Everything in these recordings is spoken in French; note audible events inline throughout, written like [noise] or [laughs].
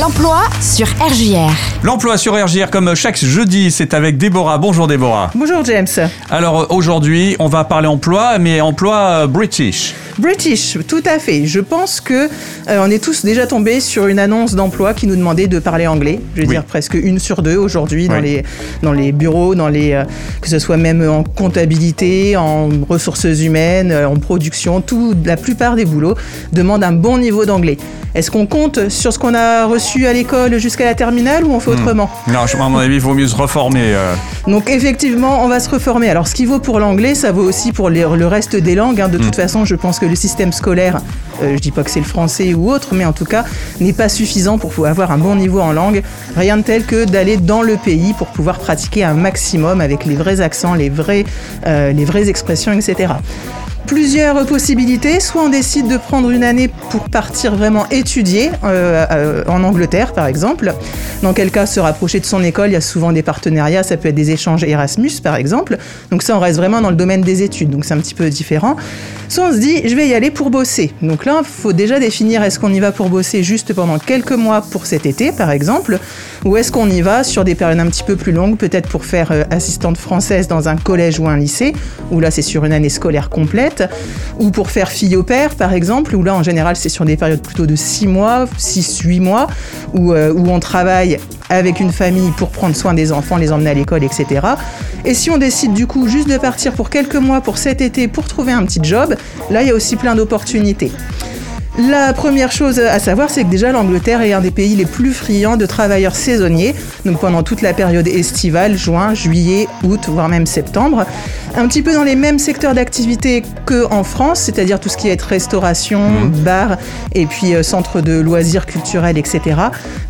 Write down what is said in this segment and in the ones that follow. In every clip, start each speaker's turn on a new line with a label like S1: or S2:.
S1: L'emploi sur RJR.
S2: L'emploi sur RJR comme chaque jeudi, c'est avec Déborah. Bonjour Déborah.
S3: Bonjour James.
S2: Alors aujourd'hui, on va parler emploi, mais emploi euh, british.
S3: British, tout à fait. Je pense que euh, on est tous déjà tombés sur une annonce d'emploi qui nous demandait de parler anglais. Je veux
S2: Oui.
S3: dire presque une sur deux aujourd'hui dans
S2: Oui.
S3: les dans les bureaux, dans les euh, que ce soit même en comptabilité, en ressources humaines, en production, tout la plupart des boulots demandent un bon niveau d'anglais. Est-ce qu'on compte sur ce qu'on a reçu à l'école jusqu'à la terminale ou on fait autrement?
S2: Non, je- à mon avis, il vaut mieux se reformer. euh.
S3: Donc effectivement, on va se reformer. Alors ce qui vaut pour l'anglais, ça vaut aussi pour les- le reste des langues. hein. De toute façon, je pense que le système scolaire, euh, je dis pas que c'est le français ou autre, mais en tout cas, n'est pas suffisant pour pouvoir avoir un bon niveau en langue. Rien de tel que d'aller dans le pays pour pouvoir pratiquer un maximum avec les vrais accents, les, vrais, euh, les vraies expressions, etc. Plusieurs possibilités. Soit on décide de prendre une année pour partir vraiment étudier euh, euh, en Angleterre, par exemple. Dans quel cas se rapprocher de son école. Il y a souvent des partenariats. Ça peut être des échanges Erasmus, par exemple. Donc ça, on reste vraiment dans le domaine des études. Donc c'est un petit peu différent. Soit on se dit, je vais y aller pour bosser. Donc là, il faut déjà définir est-ce qu'on y va pour bosser juste pendant quelques mois pour cet été, par exemple, ou est-ce qu'on y va sur des périodes un petit peu plus longues, peut-être pour faire euh, assistante française dans un collège ou un lycée, où là c'est sur une année scolaire complète, ou pour faire fille au père, par exemple, où là en général c'est sur des périodes plutôt de 6 mois, 6-8 mois, où, euh, où on travaille avec une famille pour prendre soin des enfants, les emmener à l'école, etc. Et si on décide du coup juste de partir pour quelques mois pour cet été pour trouver un petit job, là il y a aussi plein d'opportunités. La première chose à savoir, c'est que déjà l'Angleterre est un des pays les plus friands de travailleurs saisonniers, donc pendant toute la période estivale, juin, juillet, août, voire même septembre. Un petit peu dans les mêmes secteurs d'activité qu'en France, c'est-à-dire tout ce qui est restauration, bar et puis euh, centre de loisirs culturels, etc.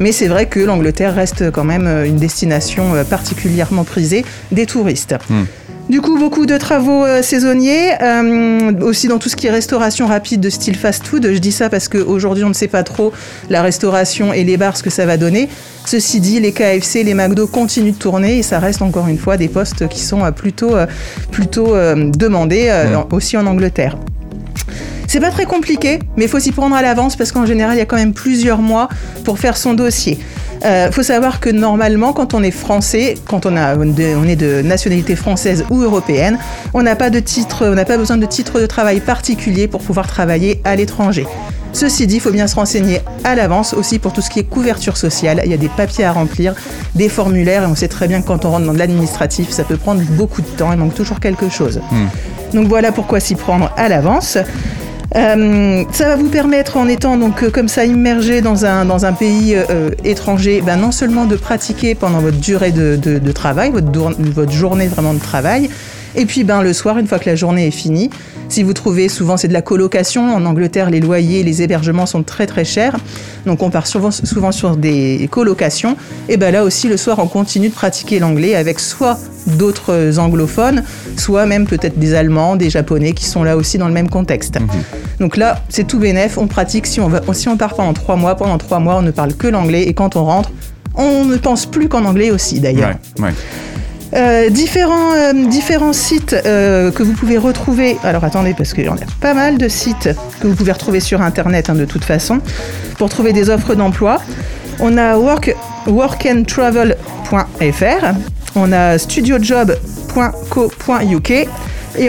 S3: Mais c'est vrai que l'Angleterre reste quand même euh, une destination euh, particulièrement prisée des touristes. Du coup, beaucoup de travaux euh, saisonniers, euh, aussi dans tout ce qui est restauration rapide de style fast-food. Je dis ça parce qu'aujourd'hui, on ne sait pas trop la restauration et les bars ce que ça va donner. Ceci dit, les KFC, les McDo continuent de tourner et ça reste encore une fois des postes qui sont euh, plutôt, plutôt demandés aussi en Angleterre. C'est pas très compliqué, mais il faut s'y prendre à l'avance parce qu'en général, il y a quand même plusieurs mois pour faire son dossier. Il faut savoir que normalement, quand on est français, quand on, a, on est de nationalité française ou européenne, on n'a pas de titre, on n'a pas besoin de titre de travail particulier pour pouvoir travailler à l'étranger. Ceci dit, il faut bien se renseigner à l'avance aussi pour tout ce qui est couverture sociale. Il y a des papiers à remplir, des formulaires, et on sait très bien que quand on rentre dans de l'administratif, ça peut prendre beaucoup de temps, il manque toujours quelque chose. Donc voilà pourquoi s'y prendre à l'avance. Euh, ça va vous permettre, en étant donc euh, comme ça immergé dans un, dans un pays euh, étranger, ben, non seulement de pratiquer pendant votre durée de, de- travail, votre journée vraiment de travail, et puis ben, le soir, une fois que la journée est finie, si vous trouvez, souvent c'est de la colocation, en Angleterre les loyers, les hébergements sont très très chers, donc on part souvent, souvent sur des colocations, et ben là aussi le soir on continue de pratiquer l'anglais avec soit d'autres anglophones, soit même peut-être des Allemands, des Japonais qui sont là aussi dans le même contexte. Donc là, c'est tout bénef, on pratique si on, va, si on part pendant trois mois, pendant trois mois on ne parle que l'anglais et quand on rentre, on ne pense plus qu'en anglais aussi d'ailleurs.
S2: Ouais, ouais.
S3: Euh, différents, euh, différents sites euh, que vous pouvez retrouver. Alors attendez, parce qu'il y en a pas mal de sites que vous pouvez retrouver sur Internet hein, de toute façon pour trouver des offres d'emploi. On a work, workandtravel.fr, on a studiojob.co.uk et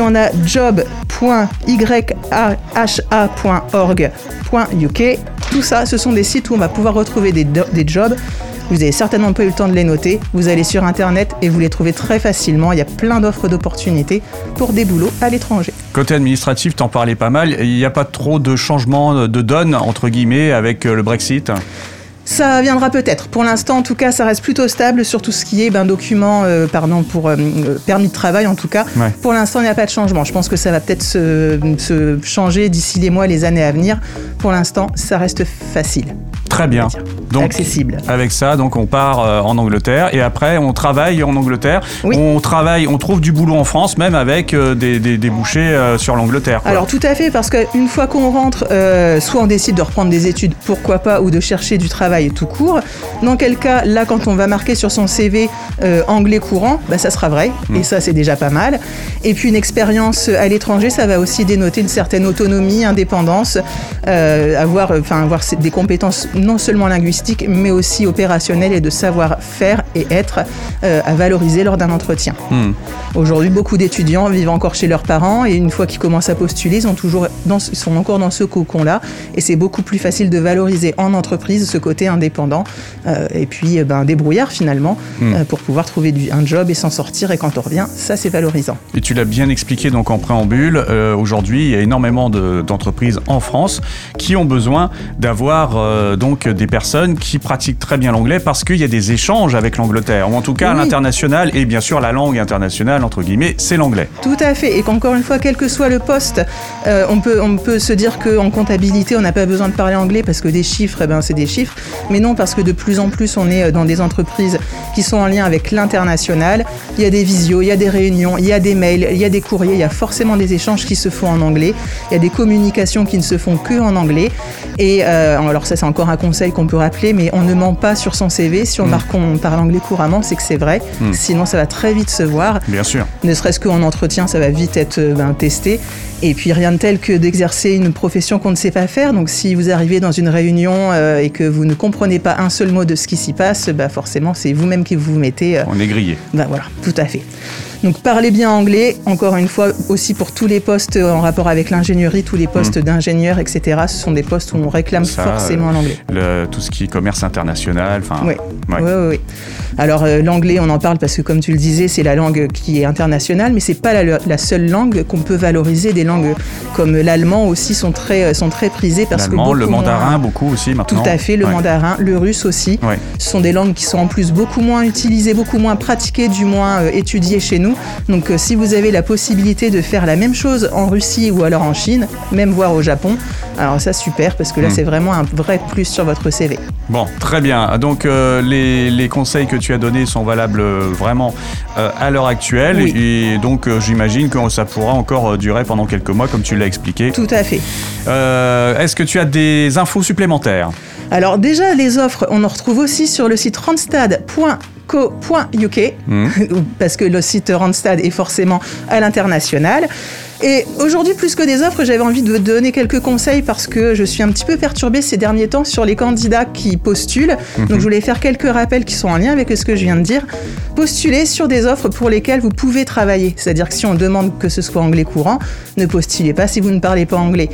S3: on a job.yha.org.uk. Tout ça, ce sont des sites où on va pouvoir retrouver des jobs vous avez certainement pas eu le temps de les noter. Vous allez sur Internet et vous les trouvez très facilement. Il y a plein d'offres d'opportunités pour des boulots à l'étranger.
S2: Côté administratif, t'en parlais pas mal. Il n'y a pas trop de changements de donne, entre guillemets, avec euh, le Brexit?
S3: Ça viendra peut-être. Pour l'instant, en tout cas, ça reste plutôt stable sur tout ce qui est ben, document, euh, pardon, pour euh, euh, permis de travail en tout cas.
S2: Ouais.
S3: Pour l'instant, il n'y a pas de changement. Je pense que ça va peut-être se, se changer d'ici les mois, les années à venir. Pour l'instant, ça reste facile.
S2: Très bien. Donc,
S3: Accessible.
S2: avec ça, donc on part euh, en Angleterre et après on travaille en Angleterre.
S3: Oui.
S2: On travaille, on trouve du boulot en France, même avec euh, des, des euh, sur l'Angleterre.
S3: Alors tout à fait, parce qu'une fois qu'on rentre, soit on décide de reprendre des études, pourquoi pas, ou de chercher du travail tout court. Dans quel cas, là, quand on va marquer sur son CV anglais courant, bah, ça sera vrai, et ça c'est déjà pas mal. Et puis une expérience à l'étranger, ça va aussi dénoter une certaine autonomie, indépendance, avoir, enfin, avoir des compétences non seulement mais aussi opérationnel et de savoir-faire et être euh, à valoriser lors d'un entretien.
S2: Hmm.
S3: Aujourd'hui, beaucoup d'étudiants vivent encore chez leurs parents et une fois qu'ils commencent à postuler, ils sont, toujours dans, sont encore dans ce cocon-là et c'est beaucoup plus facile de valoriser en entreprise ce côté indépendant euh, et puis euh, ben, débrouillard finalement
S2: Hmm.
S3: euh, pour pouvoir trouver du- un job et s'en sortir et quand on revient, ça c'est valorisant.
S2: Et tu l'as bien expliqué donc en préambule. Aujourd'hui, il y a énormément de- d'entreprises en France qui ont besoin d'avoir donc des personnes qui pratiquent très bien l'anglais parce qu'il y a des échanges avec l'Angleterre, ou en tout cas
S3: Oui.
S2: l'international. Et bien sûr, la langue internationale entre guillemets, c'est l'anglais.
S3: Tout à fait, et qu'encore une fois, quel que soit le poste, euh, on, peut, on peut se dire qu'en comptabilité, on n'a pas besoin de parler anglais parce que des chiffres, eh ben, c'est des chiffres, mais non, parce que de plus en plus, on est euh, dans des entreprises qui sont en lien avec l'international. Il y a des visios, il y a des réunions, il y a des mails, il y a des courriers, il y a forcément des échanges qui se font en anglais, il y a des communications qui ne se font que en anglais. Et euh, alors ça, c'est encore un conseil qu'on peut rappeler, mais on ne ment pas sur son CV. Si on marque qu'on parle anglais couramment, c'est que c'est vrai.
S2: Mm.
S3: Sinon, ça va très vite se voir
S2: Bien sûr.
S3: ne serait-ce qu'en entretien, ça va vite être euh, ben, testé. Et puis rien de tel que d'exercer une profession qu'on ne sait pas faire. Donc si vous arrivez dans une réunion euh, et que vous ne comprenez pas un seul mot de ce qui s'y passe, bah, forcément c'est vous-même qui vous mettez. euh,
S2: On est grillé.
S3: ben voilà, tout à fait. Donc parlez bien anglais, encore une fois, aussi pour tous les postes en rapport avec l'ingénierie, tous les postes d'ingénieurs, etc. Ce sont des postes où on réclame.
S2: Ça,
S3: forcément l'anglais.
S2: Le- tout ce qui est commerce international. Enfin.
S3: Oui, oui, oui. Alors euh, l'anglais, on en parle parce que comme tu le disais, c'est la langue qui est internationale, mais c'est pas la, la seule langue qu'on peut valoriser. Des langues comme l'allemand aussi sont très, euh, sont très prisées parce que
S2: L'allemand, le
S3: beaucoup
S2: mandarin,
S3: moins-
S2: beaucoup aussi
S3: Tout
S2: maintenant.
S3: à fait, le
S2: Ouais.
S3: mandarin, le russe aussi.
S2: Ouais.
S3: Ce sont des langues qui sont en plus beaucoup moins utilisées, beaucoup moins pratiquées, du moins euh, étudiées chez nous. Donc si vous avez la possibilité de faire la même chose en Russie ou alors en Chine, même voire au Japon, alors ça super parce que là
S2: Mm.
S3: c'est vraiment un vrai plus sur votre CV.
S2: Bon, très bien. Donc euh, les, les conseils que tu as donnés sont valables euh, vraiment euh, à l'heure actuelle
S3: Oui.
S2: et donc j'imagine que ça pourra encore durer pendant quelques mois comme tu l'as expliqué.
S3: Tout à fait.
S2: Est-ce que tu as des infos supplémentaires?
S3: Alors déjà, les offres, on en retrouve aussi sur le site randstad.co.uk,
S2: Hmm. [laughs]
S3: parce que le site Randstad est forcément à l'international. Et aujourd'hui, plus que des offres, j'avais envie de vous donner quelques conseils parce que je suis un petit peu perturbée ces derniers temps sur les candidats qui postulent. Donc je voulais faire quelques rappels qui sont en lien avec ce que je viens de dire. Postulez sur des offres pour lesquelles vous pouvez travailler. C'est-à-dire que si on demande que ce soit anglais courant, ne postulez pas si vous ne parlez pas anglais.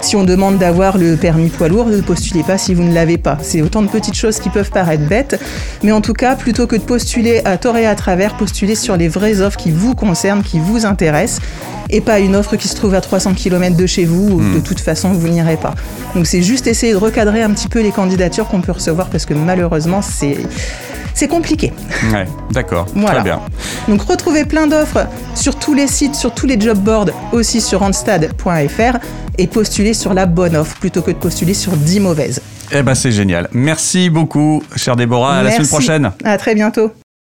S3: Si on demande d'avoir le permis poids lourd, ne postulez pas si vous ne l'avez pas. C'est autant de petites choses qui peuvent paraître bêtes, mais en tout cas, plutôt que de postuler à tort et à travers, postulez sur les vraies offres qui vous concernent, qui vous intéressent, et pas une offre qui se trouve à 300 km de chez vous, où de toute façon vous n'irez pas. Donc c'est juste essayer de recadrer un petit peu les candidatures qu'on peut recevoir, parce que malheureusement, c'est... C'est compliqué.
S2: Ouais, d'accord.
S3: Voilà.
S2: Très bien.
S3: Donc retrouvez plein d'offres sur tous les sites, sur tous les job boards, aussi sur randstad.fr et postulez sur la bonne offre plutôt que de postuler sur 10 mauvaises.
S2: Eh ben c'est génial. Merci beaucoup, chère Déborah. À la semaine prochaine.
S3: À très bientôt.